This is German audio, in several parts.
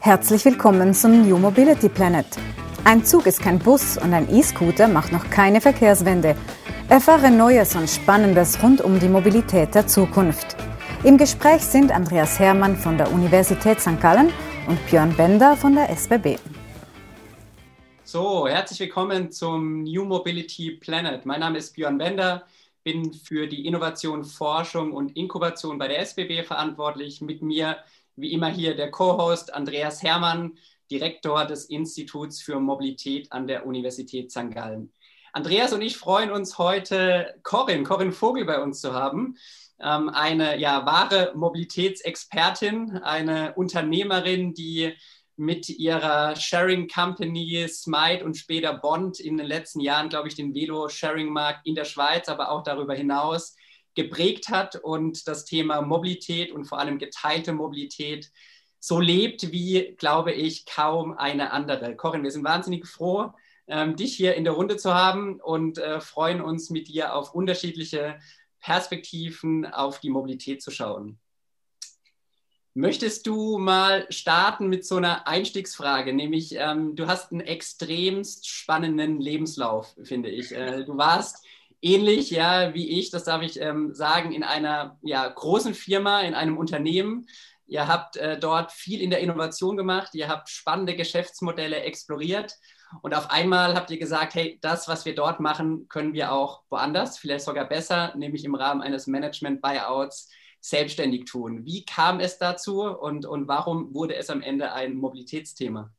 Herzlich willkommen zum New Mobility Planet. Ein Zug ist kein Bus und ein E-Scooter macht noch keine Verkehrswende. Erfahre Neues und Spannendes rund um die Mobilität der Zukunft. Im Gespräch sind Andreas Hermann von der Universität St. Gallen und Björn Bender von der SBB. So, herzlich willkommen zum New Mobility Planet. Mein Name ist Björn Bender, bin für die Innovation, Forschung und Inkubation bei der SBB verantwortlich. Mit mir wie immer hier der Co-Host Andreas Hermann, Direktor des Instituts für Mobilität an der Universität St. Gallen. Andreas und ich freuen uns heute, Corinne, Corinne Vogel bei uns zu haben. Ähm, eine ja, wahre Mobilitätsexpertin, eine Unternehmerin, die mit ihrer Sharing Company Smite und später Bond in den letzten Jahren, glaube ich, den Velo-Sharing-Markt in der Schweiz, aber auch darüber hinaus geprägt hat und das Thema Mobilität und vor allem geteilte Mobilität so lebt wie, glaube ich, kaum eine andere. Corinne, wir sind wahnsinnig froh, ähm, dich hier in der Runde zu haben und äh, freuen uns mit dir auf unterschiedliche Perspektiven auf die Mobilität zu schauen. Möchtest du mal starten mit so einer Einstiegsfrage? Nämlich, ähm, du hast einen extremst spannenden Lebenslauf, finde ich. Äh, du warst ähnlich ja wie ich, das darf ich ähm, sagen, in einer ja, großen Firma, in einem Unternehmen. Ihr habt äh, dort viel in der Innovation gemacht, ihr habt spannende Geschäftsmodelle exploriert und auf einmal habt ihr gesagt, hey, das, was wir dort machen, können wir auch woanders, vielleicht sogar besser, nämlich im Rahmen eines Management-Buyouts selbstständig tun. Wie kam es dazu und, und warum wurde es am Ende ein Mobilitätsthema?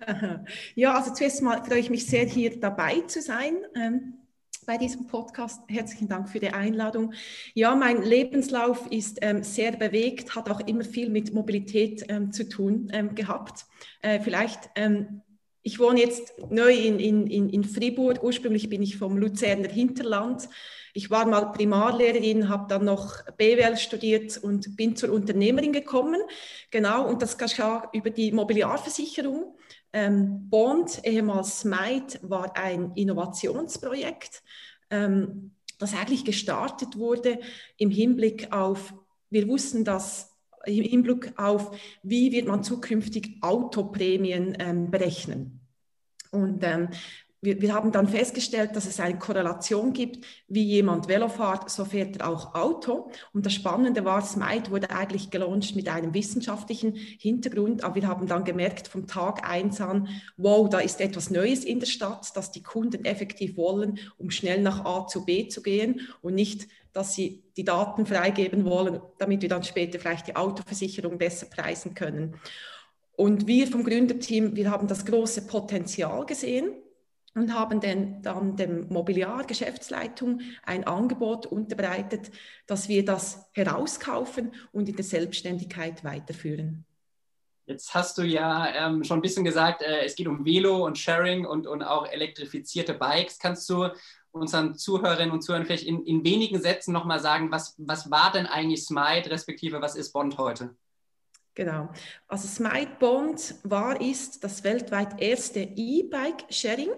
Ja, also zuerst mal freue ich mich sehr, hier dabei zu sein. Bei diesem Podcast. Herzlichen Dank für die Einladung. Ja, mein Lebenslauf ist ähm, sehr bewegt, hat auch immer viel mit Mobilität ähm, zu tun ähm, gehabt. Äh, vielleicht, ähm, ich wohne jetzt neu in, in, in Fribourg. Ursprünglich bin ich vom Luzerner Hinterland. Ich war mal Primarlehrerin, habe dann noch BWL studiert und bin zur Unternehmerin gekommen. Genau, und das geschah über die Mobiliarversicherung. Ähm, Bond, ehemals Smite, war ein Innovationsprojekt, ähm, das eigentlich gestartet wurde im Hinblick auf, wir wussten, dass im Hinblick auf, wie wird man zukünftig Autoprämien ähm, berechnen. Und ähm, wir, wir, haben dann festgestellt, dass es eine Korrelation gibt, wie jemand Velo fährt, so fährt er auch Auto. Und das Spannende war, Smite wurde eigentlich gelauncht mit einem wissenschaftlichen Hintergrund, aber wir haben dann gemerkt vom Tag eins an, wow, da ist etwas Neues in der Stadt, das die Kunden effektiv wollen, um schnell nach A zu B zu gehen und nicht dass sie die Daten freigeben wollen, damit wir dann später vielleicht die Autoversicherung besser preisen können. Und wir vom Gründerteam, wir haben das große Potenzial gesehen und haben den, dann dem Mobiliar Geschäftsleitung ein Angebot unterbreitet, dass wir das herauskaufen und in der Selbstständigkeit weiterführen. Jetzt hast du ja ähm, schon ein bisschen gesagt, äh, es geht um Velo und Sharing und, und auch elektrifizierte Bikes. Kannst du unseren Zuhörerinnen und Zuhörern vielleicht in, in wenigen Sätzen nochmal sagen, was, was war denn eigentlich Smite, respektive was ist Bond heute? Genau. Also Smite Bond war, ist das weltweit erste E-Bike-Sharing.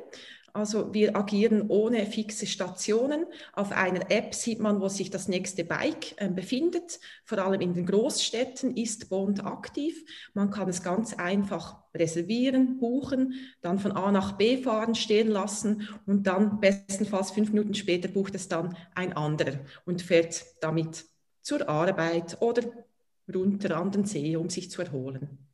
Also wir agieren ohne fixe Stationen. Auf einer App sieht man, wo sich das nächste Bike äh, befindet. Vor allem in den Großstädten ist Bond aktiv. Man kann es ganz einfach reservieren, buchen, dann von A nach B fahren, stehen lassen und dann bestenfalls fünf Minuten später bucht es dann ein anderer und fährt damit zur Arbeit oder runter an den See, um sich zu erholen.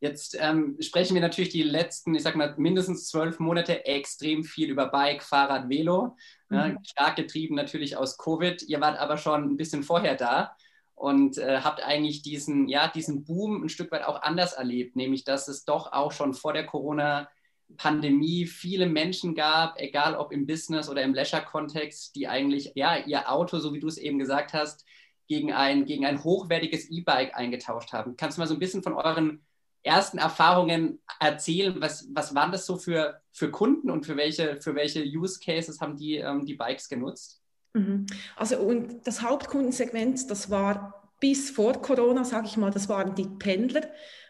Jetzt ähm, sprechen wir natürlich die letzten, ich sag mal, mindestens zwölf Monate extrem viel über Bike, Fahrrad, Velo. Mhm. Ja, stark getrieben natürlich aus Covid. Ihr wart aber schon ein bisschen vorher da und äh, habt eigentlich diesen, ja, diesen Boom ein Stück weit auch anders erlebt, nämlich dass es doch auch schon vor der Corona-Pandemie viele Menschen gab, egal ob im Business oder im Leisure-Kontext, die eigentlich ja, ihr Auto, so wie du es eben gesagt hast, gegen ein, gegen ein hochwertiges E-Bike eingetauscht haben. Kannst du mal so ein bisschen von euren ersten Erfahrungen erzählen? Was, was waren das so für, für Kunden und für welche, für welche Use Cases haben die ähm, die Bikes genutzt? Mhm. Also und das Hauptkundensegment, das war bis vor Corona, sage ich mal, das waren die Pendler,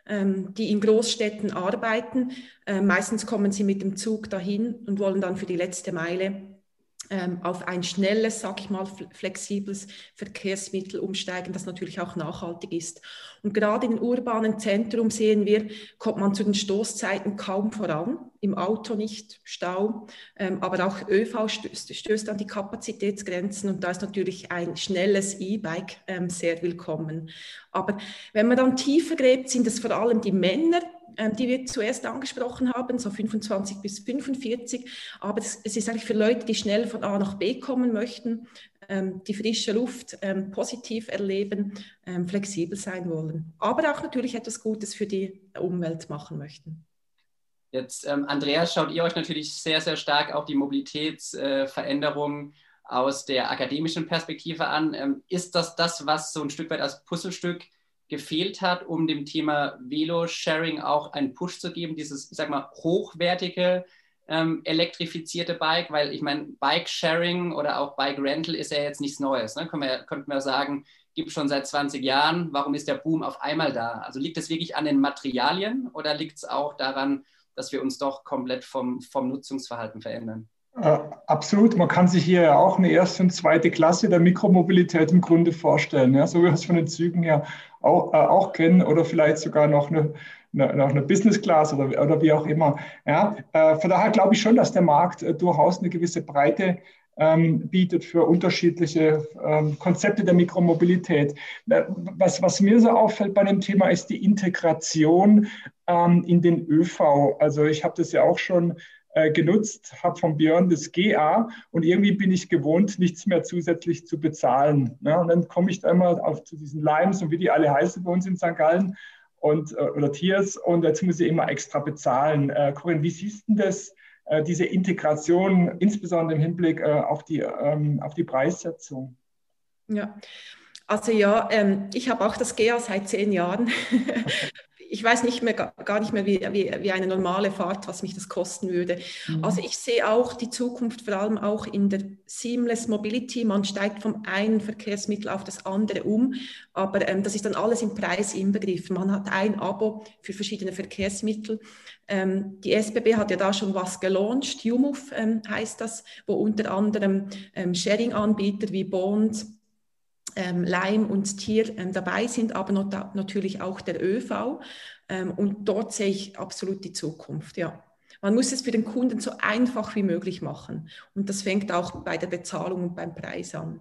ähm, die in Großstädten arbeiten. Äh, meistens kommen sie mit dem Zug dahin und wollen dann für die letzte Meile auf ein schnelles, sag ich mal, flexibles Verkehrsmittel umsteigen, das natürlich auch nachhaltig ist. Und gerade in urbanen Zentrum sehen wir, kommt man zu den Stoßzeiten kaum voran, im Auto nicht, Stau, ähm, aber auch ÖV stößt, stößt, an die Kapazitätsgrenzen und da ist natürlich ein schnelles E-Bike ähm, sehr willkommen. Aber wenn man dann tiefer gräbt, sind es vor allem die Männer, ähm, die wir zuerst angesprochen haben, so 25 bis 45. Aber es, ist eigentlich für Leute, die schnell von A nach B kommen möchten, ähm, die frische Luft ähm, positiv erleben, flexibel sein wollen. Aber auch natürlich etwas Gutes für die Umwelt machen möchten. Jetzt, ähm, Andreas, schaut ihr euch natürlich sehr, sehr stark auch die Mobilitätsveränderungen äh, aus der akademischen Perspektive an. Ähm, ist das das, was so ein Stück weit als Puzzlestück gefehlt hat, um dem Thema Velo-Sharing auch einen Push zu geben, dieses, ich sag mal, hochwertige ähm, elektrifizierte Bike, weil ich meine, Bike-Sharing oder auch Bike-Rental ist ja jetzt nichts Neues. Ne? Können wir, könnten wir sagen, gibt schon seit 20 Jahren, warum ist der Boom auf einmal da? Also liegt es wirklich an den Materialien oder liegt es auch daran, dass wir uns doch komplett vom, vom Nutzungsverhalten verändern? Äh, absolut. Man kann sich hier ja auch eine erste und zweite Klasse der Mikromobilität im Grunde vorstellen. Ja, so wie wir es von den Zügen her auch, äh, auch kennen oder vielleicht sogar noch eine, eine, noch eine Business Class oder, oder wie auch immer. Ja, äh, von daher glaube ich schon, dass der Markt äh, durchaus eine gewisse Breite ähm, bietet für unterschiedliche ähm, Konzepte der Mikromobilität. Äh, was, was mir so auffällt bei dem Thema ist die Integration ähm, in den ÖV. Also ich habe das ja auch schon äh, genutzt, habe von Björn das GA und irgendwie bin ich gewohnt, nichts mehr zusätzlich zu bezahlen. Ne? Und dann komme ich da immer auf zu diesen Limes und wie die alle heißen bei uns in St. Gallen und, äh, oder Tiers und jetzt muss ich immer extra bezahlen. Äh, Corinne, wie siehst du das, äh, diese Integration, insbesondere im Hinblick äh, auf, die, ähm, auf die Preissetzung? Ja, also ja, ähm, ich habe auch das GA seit zehn Jahren. ich weiß nicht mehr, gar nicht mehr, wie, wie, wie, eine normale Fahrt, was mich das kosten würde. Mhm. Also ich sehe auch die Zukunft vor allem auch in der Seamless Mobility. Man steigt vom einen Verkehrsmittel auf das andere um, aber ähm, das ist dann alles im Preis inbegriffen. Man hat ein Abo für verschiedene Verkehrsmittel. Ähm, die SBB hat ja da schon was gelauncht, UMUF ähm, heißt das, wo unter anderem ähm, Sharing-Anbieter wie Bond, ähm, Leim und Tier ähm, dabei sind, aber not, natürlich auch der ÖV. Ähm, und dort sehe ich absolut die Zukunft, ja. Man muss es für den Kunden so einfach wie möglich machen. Und das fängt auch bei der Bezahlung und beim Preis an.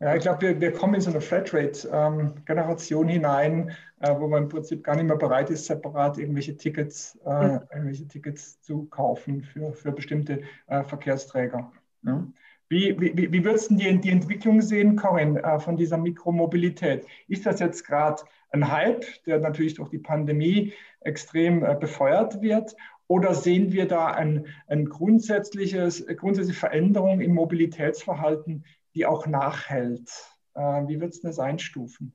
Ja, ich glaube, wir, wir kommen in so eine Flatrate-Generation ähm, hinein, äh, wo man im Prinzip gar nicht mehr bereit ist, separat irgendwelche Tickets, äh, mhm. irgendwelche Tickets zu kaufen für, für bestimmte äh, Verkehrsträger. Ja. Wie, wie, wie würdest du die, die Entwicklung sehen, Corinne, äh, von dieser Mikromobilität? Ist das jetzt gerade ein Hype, der natürlich durch die Pandemie extrem äh, befeuert wird? Oder sehen wir da ein, ein grundsätzliches, grundsätzliche Veränderung im Mobilitätsverhalten, die auch nachhält? Äh, wie würdest du das einstufen?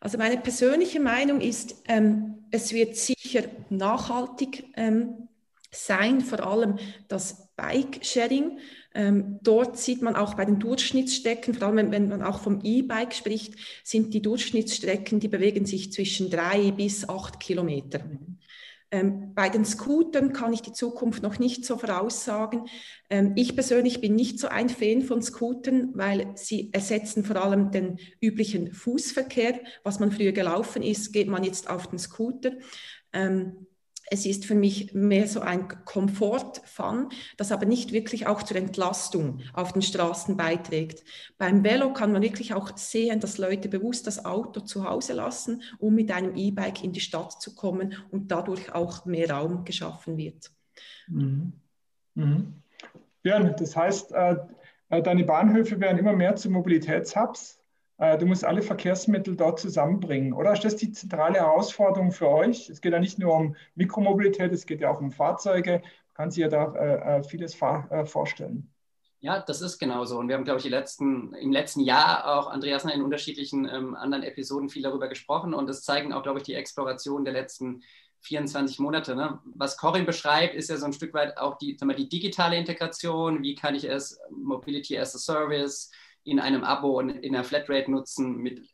Also meine persönliche Meinung ist, ähm, es wird sicher nachhaltig ähm, sein, vor allem das Bike-Sharing. Ähm, dort sieht man auch bei den Durchschnittsstrecken, vor allem wenn, wenn man auch vom E-Bike spricht, sind die Durchschnittsstrecken, die bewegen sich zwischen drei bis acht Kilometer. Ähm, bei den Scootern kann ich die Zukunft noch nicht so voraussagen. Ähm, ich persönlich bin nicht so ein Fan von Scootern, weil sie ersetzen vor allem den üblichen Fußverkehr. Was man früher gelaufen ist, geht man jetzt auf den Scooter. Ähm, es ist für mich mehr so ein Komfort-Fun, das aber nicht wirklich auch zur Entlastung auf den Straßen beiträgt. Beim Velo kann man wirklich auch sehen, dass Leute bewusst das Auto zu Hause lassen, um mit einem E-Bike in die Stadt zu kommen und dadurch auch mehr Raum geschaffen wird. Mhm. Mhm. Ja, das heißt, äh, äh, deine Bahnhöfe werden immer mehr zu Mobilitätshubs. Äh, du musst alle Verkehrsmittel dort zusammenbringen, oder? Ist das die zentrale Herausforderung für euch? Es geht ja nicht nur um Mikromobilität, es geht ja auch um Fahrzeuge. Man kann sich ja da äh, äh vieles vorstellen. Ja, das ist genauso. Und wir haben, glaube ich, letzten, im letzten Jahr auch, Andreas, in unterschiedlichen ähm, anderen Episoden viel darüber gesprochen. Und das zeigen auch, glaube ich, die Exploration der letzten 24 Monate. Ne? Was Corinne beschreibt, ist ja so ein Stück weit auch die, mal, die digitale Integration. Wie kann ich es, Mobility as a Service, in einem Abo und in einer Flatrate nutzen mit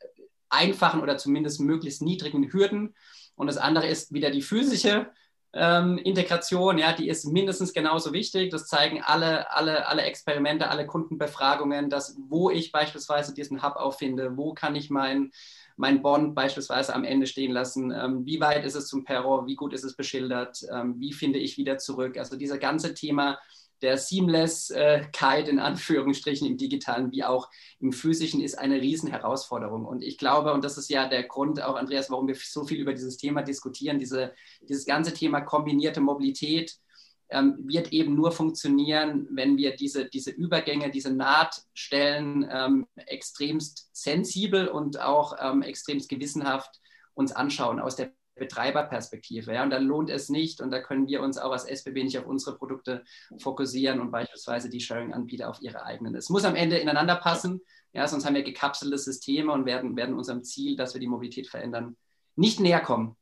einfachen oder zumindest möglichst niedrigen Hürden. Und das andere ist wieder die physische ähm, Integration, ja, die ist mindestens genauso wichtig. Das zeigen alle, alle, alle Experimente, alle Kundenbefragungen, dass wo ich beispielsweise diesen Hub auffinde, wo kann ich mein, mein Bond beispielsweise am Ende stehen lassen, ähm, wie weit ist es zum Perro, wie gut ist es beschildert, ähm, wie finde ich wieder zurück. Also dieser ganze Thema der Seamlesskeit in Anführungsstrichen im digitalen wie auch im physischen ist eine Riesenherausforderung. Und ich glaube, und das ist ja der Grund auch, Andreas, warum wir so viel über dieses Thema diskutieren, diese, dieses ganze Thema kombinierte Mobilität ähm, wird eben nur funktionieren, wenn wir diese, diese Übergänge, diese Nahtstellen ähm, extremst sensibel und auch ähm, extremst gewissenhaft uns anschauen aus der Betreiberperspektive. Ja? Und da lohnt es nicht und da können wir uns auch als SBB nicht auf unsere Produkte fokussieren und beispielsweise die Sharing-Anbieter auf ihre eigenen. Es muss am Ende ineinander passen, ja? sonst haben wir gekapselte Systeme und werden, werden unserem Ziel, dass wir die Mobilität verändern, nicht näher kommen.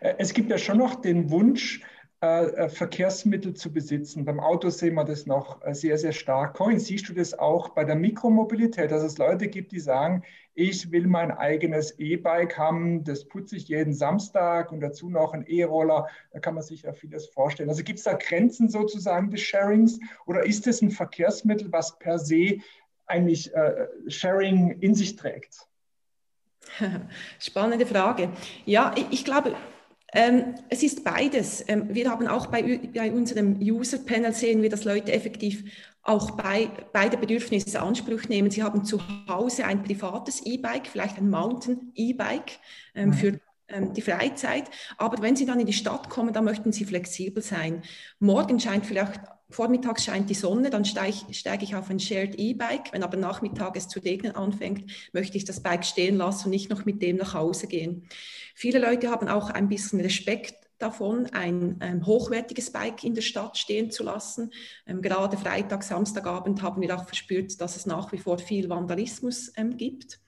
Äh, es gibt ja schon noch den Wunsch, Verkehrsmittel zu besitzen. Beim Auto sehen wir das noch äh, sehr, sehr stark. Corinne, siehst du das auch bei der Mikromobilität, dass es Leute gibt, die sagen, ich will mein eigenes E-Bike haben, das putze ich jeden Samstag und dazu noch ein E-Roller. Da kann man sich ja vieles vorstellen. Also gibt es da Grenzen sozusagen des Sharings oder ist es ein Verkehrsmittel, was per se eigentlich äh, Sharing in sich trägt? Spannende Frage. Ja, ich, ich glaube, ähm, es ist beides. Ähm, wir haben auch bei, bei unserem User-Panel sehen wir, dass Leute effektiv auch bei, beide Bedürfnisse Anspruch nehmen. Sie haben zu Hause ein privates E-Bike, vielleicht ein Mountain-E-Bike ähm, mhm. für ähm, die Freizeit. Aber wenn Sie dann in die Stadt kommen, dann möchten Sie flexibel sein. Morgen scheint vielleicht vormittags scheint die Sonne, dann steige ich, steige ich auf ein Shared E-Bike. Wenn aber nachmittags es zu regnen anfängt, möchte ich das Bike stehen lassen und nicht noch mit dem nach Hause gehen. Viele Leute haben auch ein bisschen Respekt davon, ein ähm, hochwertiges Bike in der Stadt stehen zu lassen. Ähm, gerade Freitag, Samstagabend haben wir auch verspürt, dass es nach wie vor viel Vandalismus ähm, gibt.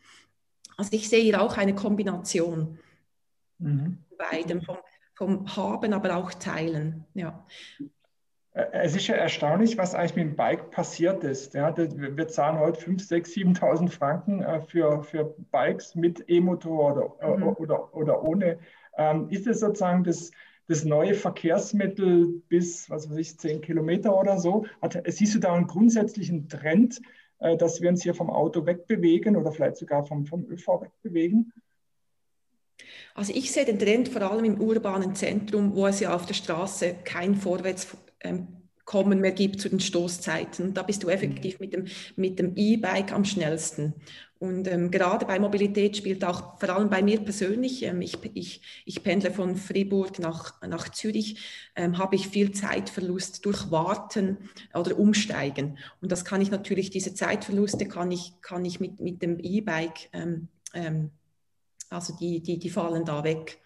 Also ich sehe hier auch eine Kombination mhm. beidem, vom, vom Haben, aber auch Teilen. Ja. Äh, es ist ja erstaunlich, was eigentlich mit dem Bike passiert ist. Ja, wir zahlen heute 5, 6, 7.000 Franken äh, für, für Bikes mit E-Motor oder, äh, mhm. oder, oder ohne. Ähm, ist es sozusagen das, das neue Verkehrsmittel bis, was weiß ich, 10 Kilometer oder so? Hat, siehst du da einen grundsätzlichen Trend, dass wir uns hier vom Auto wegbewegen oder vielleicht sogar vom, vom ÖV wegbewegen? Also ich sehe den Trend vor allem im urbanen Zentrum, wo es ja auf der Straße kein Vorwärts kommen mehr gibt zu den Stoßzeiten. Da bist du effektiv mit dem, mit dem E-Bike am schnellsten. Und ähm, gerade bei Mobilität spielt auch, vor allem bei mir persönlich, ähm, ich, ich, ich pendle von Fribourg nach, nach Zürich, ähm, habe ich viel Zeitverlust durch Warten oder Umsteigen. Und das kann ich natürlich, diese Zeitverluste kann ich, kann ich mit, mit dem E-Bike, ähm, ähm, also die, die, die fallen da weg.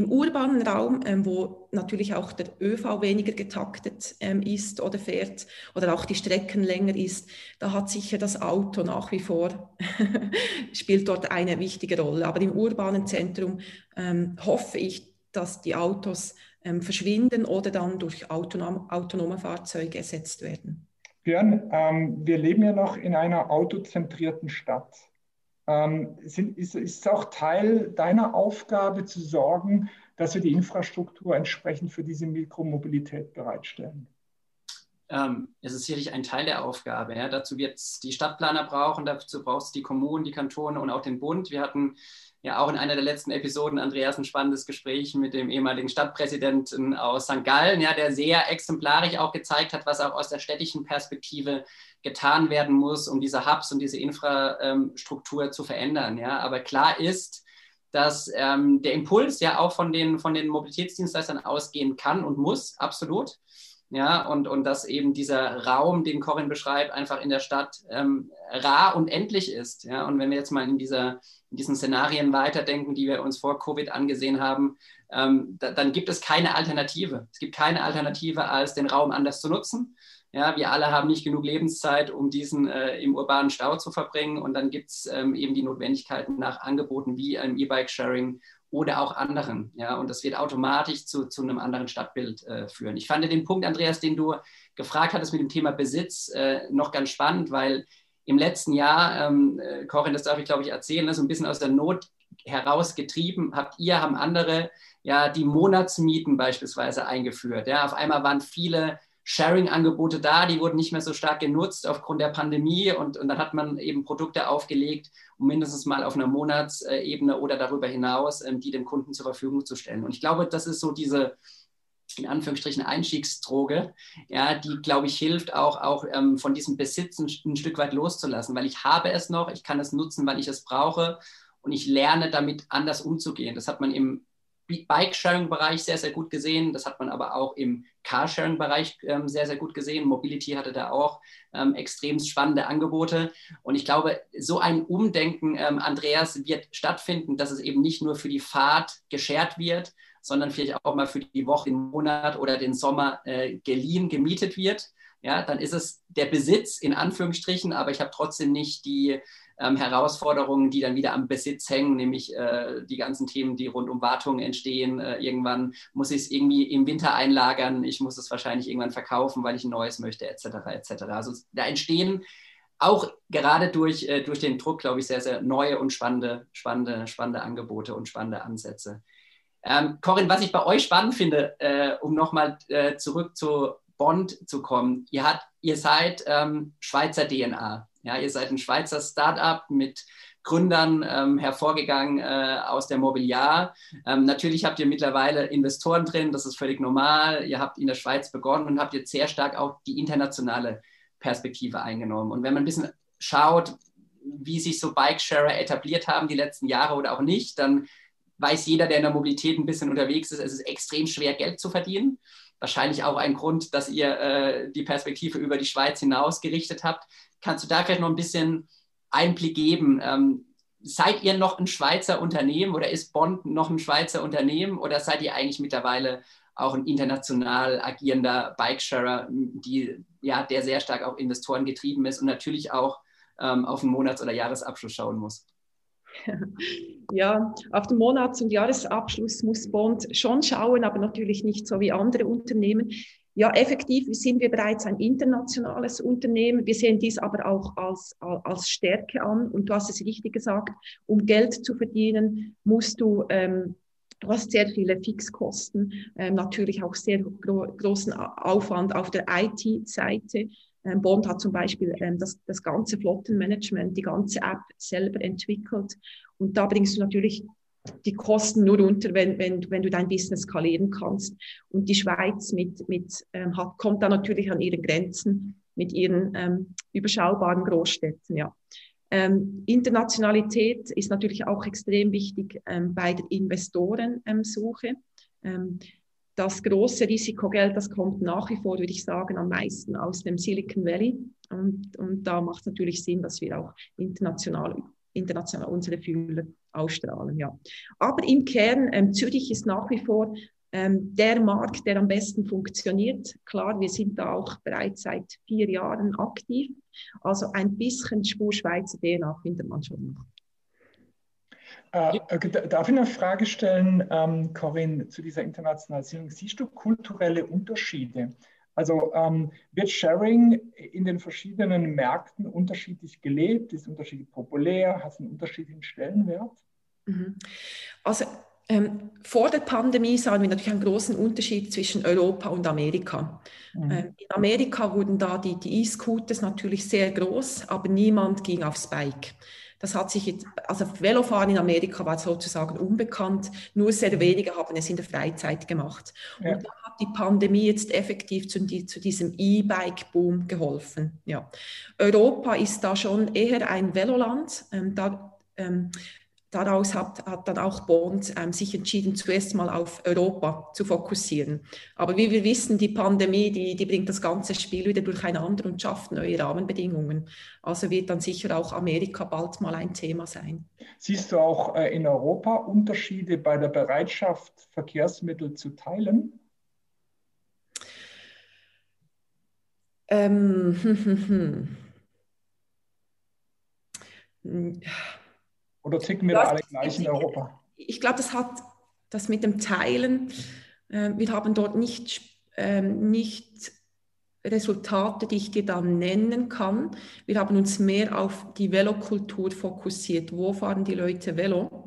Im urbanen Raum, ähm, wo natürlich auch der ÖV weniger getaktet ähm, ist oder fährt oder auch die Strecken länger ist, da hat sicher das Auto nach wie vor, spielt dort eine wichtige Rolle. Aber im urbanen Zentrum ähm, hoffe ich, dass die Autos ähm, verschwinden oder dann durch autonom, autonome Fahrzeuge ersetzt werden. Björn, ähm, wir leben ja noch in einer autozentrierten Stadt. Ähm, sind, ist, es auch Teil deiner Aufgabe zu sorgen, dass wir die Infrastruktur entsprechend für diese Mikromobilität bereitstellen? Ähm, es ist sicherlich ein Teil der Aufgabe. Ja. Dazu wird es die Stadtplaner brauchen, dazu braucht es die Kommunen, die Kantone und auch den Bund. Wir hatten ja auch in einer der letzten Episoden, Andreas, ein spannendes Gespräch mit dem ehemaligen Stadtpräsidenten aus St. Gallen, ja, der sehr exemplarisch auch gezeigt hat, was auch aus der städtischen Perspektive getan werden muss, um diese Hubs und diese Infrastruktur zu verändern. Ja. Aber klar ist, dass ähm, der Impuls ja auch von den, von den Mobilitätsdienstleistern ausgehen kann und muss, absolut. Ja, und, und dass eben dieser Raum, den Corinne beschreibt, einfach in der Stadt ähm, rar und endlich ist. Ja, und wenn wir jetzt mal in, dieser, in diesen Szenarien weiterdenken, die wir uns vor Covid angesehen haben, ähm, da, dann gibt es keine Alternative. Es gibt keine Alternative, als den Raum anders zu nutzen. Ja, wir alle haben nicht genug Lebenszeit, um diesen äh, im urbanen Stau zu verbringen. Und dann gibt es ähm, eben die Notwendigkeiten nach Angeboten wie einem E-Bike-Sharing oder auch anderen. Ja, und das wird automatisch zu, zu einem anderen Stadtbild äh, führen. Ich fand den Punkt, Andreas, den du gefragt hattest mit dem Thema Besitz, äh, noch ganz spannend, weil im letzten Jahr, ähm, äh, Corinne, das darf ich glaube ich erzählen, so ein bisschen aus der Not herausgetrieben habt ihr, haben andere ja die Monatsmieten beispielsweise eingeführt. Ja, auf einmal waren viele Sharing-Angebote da, die wurden nicht mehr so stark genutzt aufgrund der Pandemie und, und dann hat man eben Produkte aufgelegt, um mindestens mal auf einer Monatsebene oder darüber hinaus ähm, die dem Kunden zur Verfügung zu stellen. Und ich glaube, das ist so diese in Anführungsstrichen Einstiegsdroge, ja, die, glaube ich, hilft auch, auch ähm, von diesem Besitz ein, ein Stück weit loszulassen, weil ich habe es noch, ich kann es nutzen, weil ich es brauche und ich lerne damit anders umzugehen. Das hat man im Bike-Sharing-Bereich sehr, sehr gut gesehen. Das hat man aber auch im Carsharing-Bereich ähm, sehr, sehr gut gesehen. Mobility hatte da auch ähm, extrem spannende Angebote. Und ich glaube, so ein Umdenken, ähm, Andreas, wird stattfinden, dass es eben nicht nur für die Fahrt geschert wird, sondern vielleicht auch mal für die Woche, den Monat oder den Sommer äh, geliehen, gemietet wird. Ja, dann ist es der Besitz in Anführungsstrichen, aber ich habe trotzdem nicht die ähm, Herausforderungen, die dann wieder am Besitz hängen, nämlich äh, die ganzen Themen, die rund um Wartungen entstehen. Äh, irgendwann muss ich es irgendwie im Winter einlagern, ich muss es wahrscheinlich irgendwann verkaufen, weil ich ein neues möchte, etc. etc. Also da entstehen auch gerade durch, äh, durch den Druck, glaube ich, sehr, sehr neue und spannende, spannende, spannende Angebote und spannende Ansätze. Ähm, Corinne, was ich bei euch spannend finde, äh, um nochmal äh, zurück zu Bond zu kommen, ihr, hat, ihr seid ähm, Schweizer DNA. Ja, ihr seid ein Schweizer Startup mit Gründern ähm, hervorgegangen äh, aus der Mobiliar. Ähm, natürlich habt ihr mittlerweile Investoren drin, das ist völlig normal. Ihr habt in der Schweiz begonnen und habt jetzt sehr stark auch die internationale Perspektive eingenommen. Und wenn man ein bisschen schaut, wie sich so Bike-Sharer etabliert haben die letzten Jahre oder auch nicht, dann weiß jeder, der in der Mobilität ein bisschen unterwegs ist, es ist extrem schwer, Geld zu verdienen. Wahrscheinlich auch ein Grund, dass ihr äh, die Perspektive über die Schweiz hinaus gerichtet habt. Kannst du da vielleicht noch ein bisschen Einblick geben? Ähm, seid ihr noch ein Schweizer Unternehmen oder ist Bond noch ein Schweizer Unternehmen oder seid ihr eigentlich mittlerweile auch ein international agierender Bikesharer, die, ja, der sehr stark auch Investoren getrieben ist und natürlich auch ähm, auf den Monats- oder Jahresabschluss schauen muss? Ja, auf den Monats- und Jahresabschluss muss Bond schon schauen, aber natürlich nicht so wie andere Unternehmen. Ja, effektiv sind wir bereits ein internationales Unternehmen. Wir sehen dies aber auch als, als Stärke an. Und du hast es richtig gesagt, um Geld zu verdienen, musst du, ähm, du hast sehr viele Fixkosten, ähm, natürlich auch sehr gro großen Aufwand auf der IT-Seite. Ähm, Bond hat zum Beispiel ähm, das, das ganze Flottenmanagement, die ganze App selber entwickelt. Und da bringst du natürlich die Kosten nur runter, wenn, wenn, wenn du dein Business skalieren kannst. Und die Schweiz mit, mit, ähm, hat, kommt da natürlich an ihre Grenzen mit ihren ähm, überschaubaren Großstädten. Ja. Ähm, Internationalität ist natürlich auch extrem wichtig ähm, bei der Investorensuche. Das große Risikogeld, das kommt nach wie vor, würde ich sagen, am meisten aus dem Silicon Valley. Und, und da macht es natürlich Sinn, dass wir auch international, international unsere Fühler ausstrahlen. Ja. Aber im Kern, ähm, Zürich ist nach wie vor ähm, der Markt, der am besten funktioniert. Klar, wir sind da auch bereits seit vier Jahren aktiv. Also ein bisschen Spur Schweizer DNA findet man schon noch. Äh, äh darf ich eine Frage stellen, ähm, Corinne, zu dieser Internationalisierung? Siehst du kulturelle Unterschiede? Also ähm, wird Sharing in den verschiedenen Märkten unterschiedlich gelebt? Ist unterschiedlich populär? Hat es einen unterschiedlichen Stellenwert? Mhm. Also ähm, vor der Pandemie sahen wir natürlich einen großen Unterschied zwischen Europa und Amerika. Mhm. Ähm, in Amerika wurden da die, die E-Scooters natürlich sehr groß, aber niemand ging aufs Bike. Das hat sich jetzt, also Velofahren in Amerika war sozusagen unbekannt, nur sehr wenige haben es in der Freizeit gemacht. Ja. Und da hat die Pandemie jetzt effektiv zu, zu diesem E-Bike-Boom geholfen. Ja. Europa ist da schon eher ein Veloland. Ähm, da, ähm, daraus hat, hat dann auch Bond ähm, sich entschieden, zuerst mal auf Europa zu fokussieren. Aber wie wir wissen, die Pandemie, die, die bringt das ganze Spiel wieder durcheinander und schafft neue Rahmenbedingungen. Also wird dann sicher auch Amerika bald mal ein Thema sein. Siehst du auch äh, in Europa Unterschiede bei der Bereitschaft, Verkehrsmittel zu teilen? Ähm, hm, hm, hm. Oder ticken wir da alle gleich in Europa? Ich glaube, das hat das mit dem Teilen. Äh, wir haben dort nicht, äh, nicht Resultate, die ich dir dann nennen kann. Wir haben uns mehr auf die Velokultur fokussiert. Wo fahren die Leute Velo?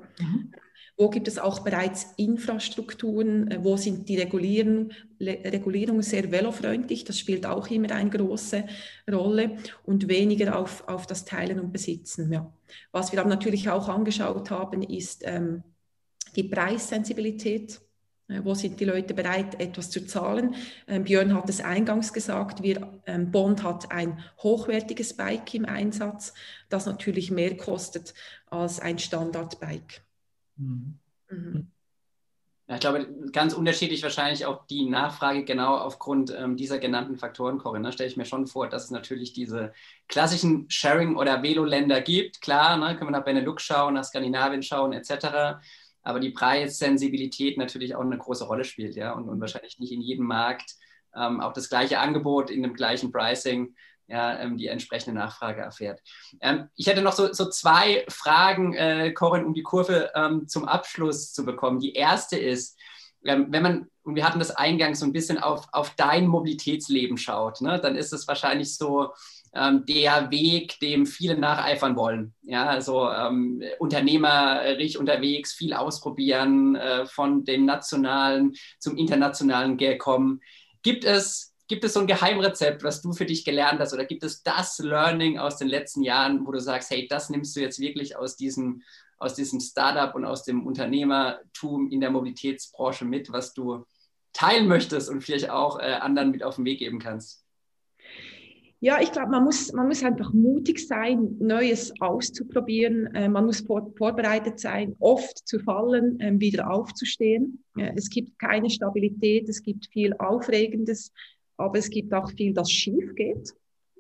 Wo gibt es auch bereits Infrastrukturen? Äh, wo sind die Regulierung, Regulierungen sehr velofreundlich? Das spielt auch immer eine große Rolle und weniger auf, auf das Teilen und Besitzen. Ja. Was wir aber natürlich auch angeschaut haben, ist ähm, die Preissensibilität. Äh, wo sind die Leute bereit, etwas zu zahlen? Ähm, Björn hat es eingangs gesagt, wir, ähm, Bond hat ein hochwertiges Bike im Einsatz, das natürlich mehr kostet als ein Standardbike. Mhm. Mhm. Ja, ich glaube, ganz unterschiedlich wahrscheinlich auch die Nachfrage genau aufgrund ähm, dieser genannten Faktoren, Corinne. Ne, stelle ich mir schon vor, dass es natürlich diese klassischen Sharing- oder Velo-Länder gibt. Klar, ne, können wir nach Benelux schauen, nach Skandinavien schauen, etc. Aber die Preissensibilität natürlich auch eine große Rolle spielt, ja, und, und wahrscheinlich nicht in jedem Markt ähm, auch das gleiche Angebot in dem gleichen Pricing ja, ähm, die entsprechende Nachfrage erfährt. Ähm, ich hätte noch so, so zwei Fragen, äh, Corinne, um die Kurve ähm, zum Abschluss zu bekommen. Die erste ist, ähm, wenn man, und wir hatten das eingangs so ein bisschen auf, auf dein Mobilitätsleben schaut, ne, dann ist es wahrscheinlich so, ähm, der Weg, dem viele nacheifern wollen. Ja, also ähm, unternehmerisch unterwegs, viel ausprobieren, äh, von dem nationalen zum internationalen Gag kommen. Gibt es Gibt es so ein Geheimrezept, was du für dich gelernt hast? Oder gibt es das Learning aus den letzten Jahren, wo du sagst, hey, das nimmst du jetzt wirklich aus diesem, aus diesem Startup und aus dem Unternehmertum in der Mobilitätsbranche mit, was du teilen möchtest und vielleicht auch äh, anderen mit auf den Weg geben kannst? Ja, ich glaube, man muss, man muss einfach mutig sein, Neues auszuprobieren. Äh, man muss vor, vorbereitet sein, oft zu fallen, äh, wieder aufzustehen. Äh, es gibt keine Stabilität, es gibt viel Aufregendes, aber es gibt auch viel, das schief geht.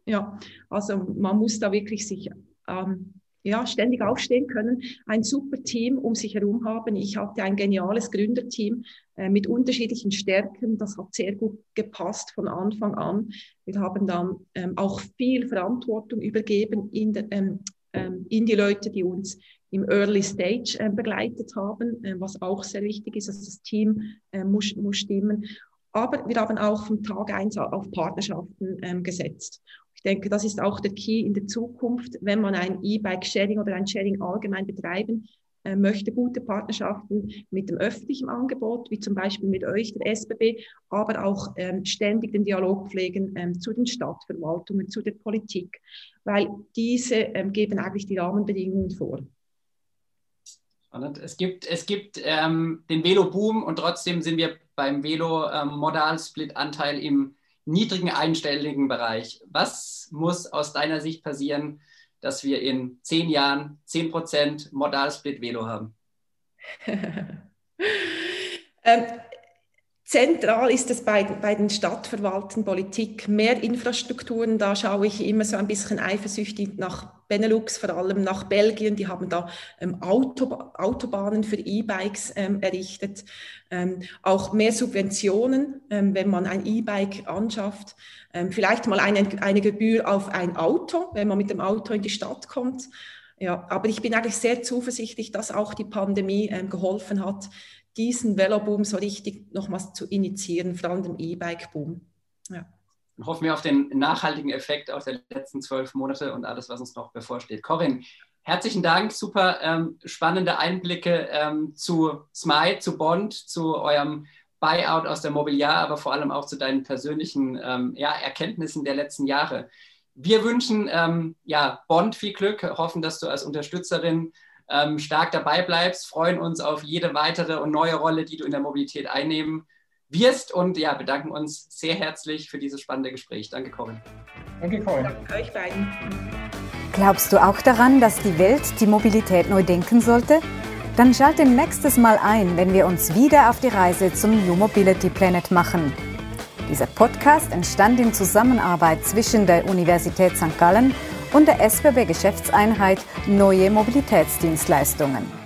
Ja, also man muss da wirklich sich ähm, ja, ständig aufstehen können, ein super Team um sich herum haben. Ich hatte ein geniales Gründerteam äh, mit unterschiedlichen Stärken. Das hat sehr gut gepasst von Anfang an. Wir haben dann ähm, auch viel Verantwortung übergeben in, de, ähm, ähm, in die Leute, die uns im Early Stage äh, begleitet haben, äh, was auch sehr wichtig ist. Also das Team äh, muss, muss stimmen. Aber wir haben auch vom Tag eins auf Partnerschaften ähm, gesetzt. Ich denke, das ist auch der Key in der Zukunft, wenn man ein E-Bike-Sharing oder ein Sharing allgemein betreiben äh, möchte, gute Partnerschaften mit dem öffentlichen Angebot, wie zum Beispiel mit euch, der SBB, aber auch ähm, ständig den Dialog pflegen ähm, zu den Stadtverwaltungen, zu der Politik, weil diese ähm, geben eigentlich die Rahmenbedingungen vor. Es gibt, es gibt ähm, den Velo-Boom und trotzdem sind wir beim Velo-Modal-Split-Anteil ähm, im niedrigen einstelligen Bereich. Was muss aus deiner Sicht passieren, dass wir in zehn Jahren 10% Modal-Split-Velo haben? ähm, Zentral ist es bei, bei den Stadtverwalten Politik, mehr Infrastrukturen. Da schaue ich immer so ein bisschen eifersüchtig nach Benelux, vor allem nach Belgien. Die haben da ähm, Autoba Autobahnen für E-Bikes ähm, errichtet. Ähm, auch mehr Subventionen, ähm, wenn man ein E-Bike anschafft. Ähm, vielleicht mal eine, eine Gebühr auf ein Auto, wenn man mit dem Auto in die Stadt kommt. Ja, aber ich bin eigentlich sehr zuversichtlich, dass auch die Pandemie ähm, geholfen hat, diesen Veloboom so richtig nochmals zu initiieren, vor allem den E-Bike-Boom. Ja. Hoffen wir auf den nachhaltigen Effekt aus der letzten zwölf Monate und alles, was uns noch bevorsteht. Corinne, herzlichen Dank, super ähm, spannende Einblicke ähm, zu Smite, zu Bond, zu eurem Buyout aus der Mobiliar, aber vor allem auch zu deinen persönlichen ähm, ja, Erkenntnissen der letzten Jahre. Wir wünschen ähm, ja, Bond viel Glück, hoffen, dass du als Unterstützerin ähm, stark dabei bleibst, freuen uns auf jede weitere und neue Rolle, die du in der Mobilität einnehmen wirst und ja, bedanken uns sehr herzlich für dieses spannende Gespräch. Danke, Corinne. Danke, Corinne. Danke euch beiden. Glaubst du auch daran, dass die Welt die Mobilität neu denken sollte? Dann schalte nächstes Mal ein, wenn wir uns wieder auf die Reise zum New Mobility Planet machen. Dieser Podcast entstand in Zusammenarbeit zwischen der Universität St. Gallen und der SBB Geschäftseinheit Neue Mobilitätsdienstleistungen.